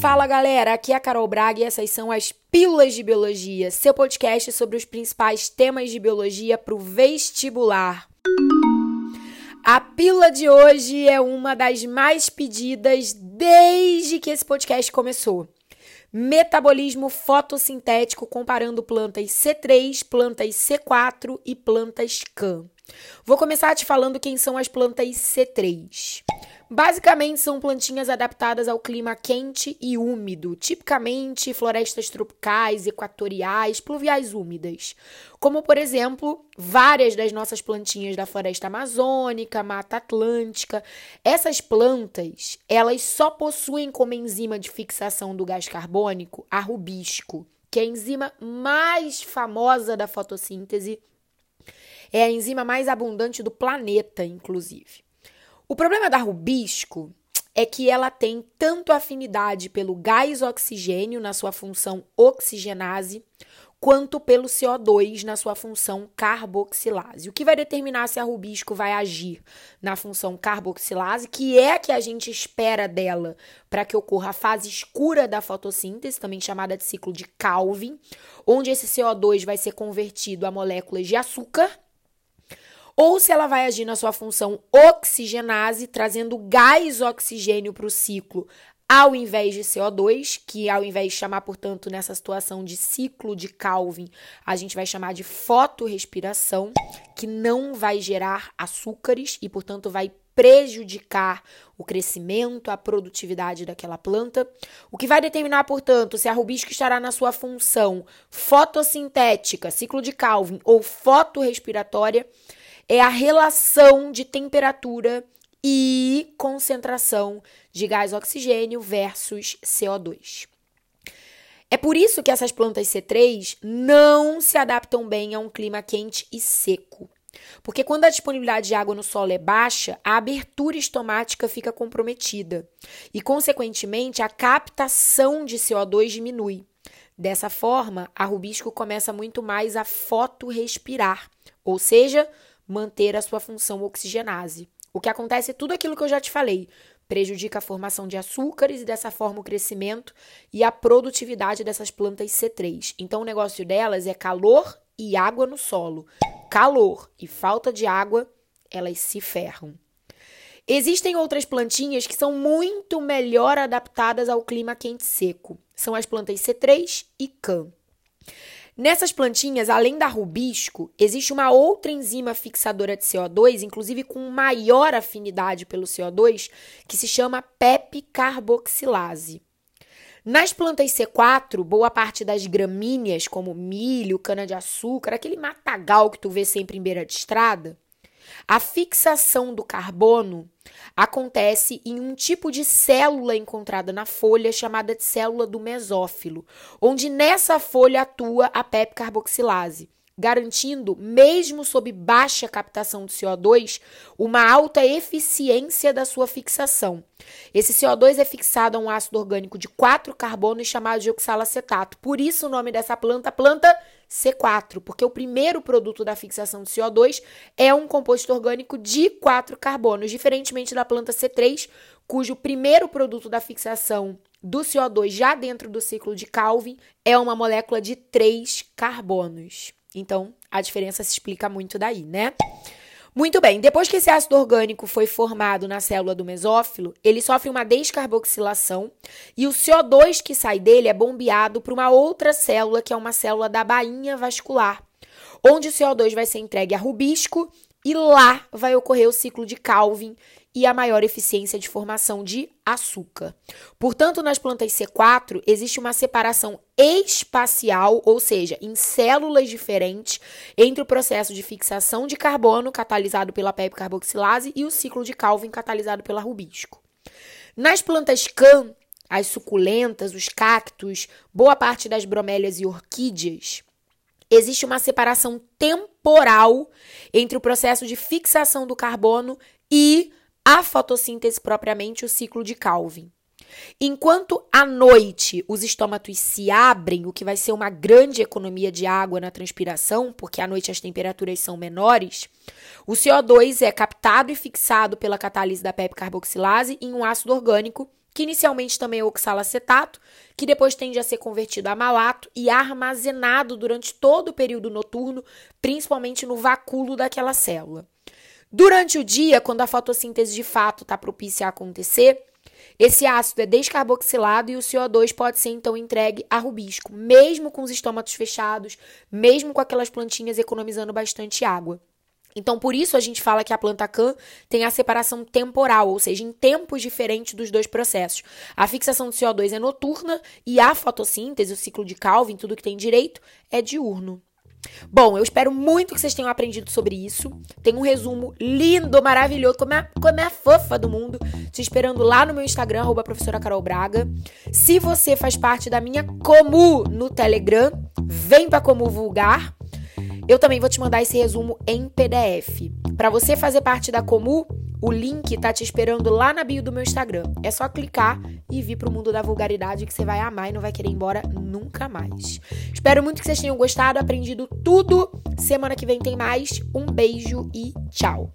Fala galera, aqui é a Carol Braga e essas são as Pílulas de Biologia, seu podcast sobre os principais temas de biologia para o vestibular. A pílula de hoje é uma das mais pedidas desde que esse podcast começou. Metabolismo fotossintético comparando plantas C3, plantas C4 e plantas CAN. Vou começar te falando quem são as plantas C3. Basicamente, são plantinhas adaptadas ao clima quente e úmido, tipicamente florestas tropicais, equatoriais, pluviais úmidas. Como, por exemplo, várias das nossas plantinhas da floresta amazônica, mata atlântica. Essas plantas, elas só possuem como enzima de fixação do gás carbônico a rubisco, que é a enzima mais famosa da fotossíntese. É a enzima mais abundante do planeta, inclusive. O problema da rubisco é que ela tem tanto afinidade pelo gás oxigênio na sua função oxigenase, quanto pelo CO2 na sua função carboxilase. O que vai determinar se a rubisco vai agir na função carboxilase, que é a que a gente espera dela para que ocorra a fase escura da fotossíntese, também chamada de ciclo de Calvin, onde esse CO2 vai ser convertido a moléculas de açúcar ou se ela vai agir na sua função oxigenase, trazendo gás oxigênio para o ciclo, ao invés de CO2, que ao invés de chamar, portanto, nessa situação de ciclo de Calvin, a gente vai chamar de fotorrespiração, que não vai gerar açúcares e, portanto, vai prejudicar o crescimento, a produtividade daquela planta, o que vai determinar, portanto, se a rubisco estará na sua função fotossintética, ciclo de Calvin, ou fotorrespiratória, é a relação de temperatura e concentração de gás oxigênio versus CO2. É por isso que essas plantas C3 não se adaptam bem a um clima quente e seco. Porque quando a disponibilidade de água no solo é baixa, a abertura estomática fica comprometida e, consequentemente, a captação de CO2 diminui. Dessa forma, a rubisco começa muito mais a fotorrespirar, ou seja, manter a sua função oxigenase. O que acontece é tudo aquilo que eu já te falei. Prejudica a formação de açúcares e dessa forma o crescimento e a produtividade dessas plantas C3. Então o negócio delas é calor e água no solo. Calor e falta de água, elas se ferram. Existem outras plantinhas que são muito melhor adaptadas ao clima quente e seco. São as plantas C3 e CAN. Nessas plantinhas, além da rubisco, existe uma outra enzima fixadora de CO2, inclusive com maior afinidade pelo CO2, que se chama PEP carboxilase. Nas plantas C4, boa parte das gramíneas, como milho, cana-de-açúcar, aquele matagal que tu vê sempre em beira de estrada, a fixação do carbono acontece em um tipo de célula encontrada na folha chamada de célula do mesófilo, onde nessa folha atua a PEP carboxilase garantindo, mesmo sob baixa captação de CO2, uma alta eficiência da sua fixação. Esse CO2 é fixado a um ácido orgânico de quatro carbonos chamado de oxalacetato. Por isso o nome dessa planta, planta C4, porque o primeiro produto da fixação de CO2 é um composto orgânico de quatro carbonos, diferentemente da planta C3, cujo primeiro produto da fixação do CO2 já dentro do ciclo de Calvin é uma molécula de três carbonos. Então, a diferença se explica muito daí, né? Muito bem, depois que esse ácido orgânico foi formado na célula do mesófilo, ele sofre uma descarboxilação e o CO2 que sai dele é bombeado para uma outra célula, que é uma célula da bainha vascular, onde o CO2 vai ser entregue a rubisco e lá vai ocorrer o ciclo de Calvin e a maior eficiência de formação de açúcar. Portanto, nas plantas C4 existe uma separação espacial, ou seja, em células diferentes, entre o processo de fixação de carbono catalisado pela PEP carboxilase e o ciclo de Calvin catalisado pela rubisco. Nas plantas CAN, as suculentas, os cactos, boa parte das bromélias e orquídeas, existe uma separação temporal entre o processo de fixação do carbono e a fotossíntese propriamente, o ciclo de Calvin. Enquanto à noite os estômatos se abrem, o que vai ser uma grande economia de água na transpiração, porque à noite as temperaturas são menores, o CO2 é captado e fixado pela catálise da PEP carboxilase em um ácido orgânico que inicialmente também é oxalacetato, que depois tende a ser convertido a malato e armazenado durante todo o período noturno, principalmente no vacúolo daquela célula. Durante o dia, quando a fotossíntese de fato está propícia a acontecer, esse ácido é descarboxilado e o CO2 pode ser então entregue a rubisco, mesmo com os estômatos fechados, mesmo com aquelas plantinhas economizando bastante água. Então, por isso a gente fala que a planta can tem a separação temporal, ou seja, em tempos diferentes dos dois processos. A fixação de CO2 é noturna e a fotossíntese, o ciclo de Calvin, tudo que tem direito, é diurno. Bom, eu espero muito que vocês tenham aprendido sobre isso. Tem um resumo lindo, maravilhoso, como é, como é a fofa do mundo, te esperando lá no meu Instagram, arroba professora Carol Braga. Se você faz parte da minha Comu no Telegram, vem pra Comu Vulgar. Eu também vou te mandar esse resumo em PDF. Para você fazer parte da Comu, o link tá te esperando lá na bio do meu Instagram. É só clicar e vir pro mundo da vulgaridade que você vai amar e não vai querer ir embora nunca mais. Espero muito que vocês tenham gostado, aprendido tudo. Semana que vem tem mais. Um beijo e tchau.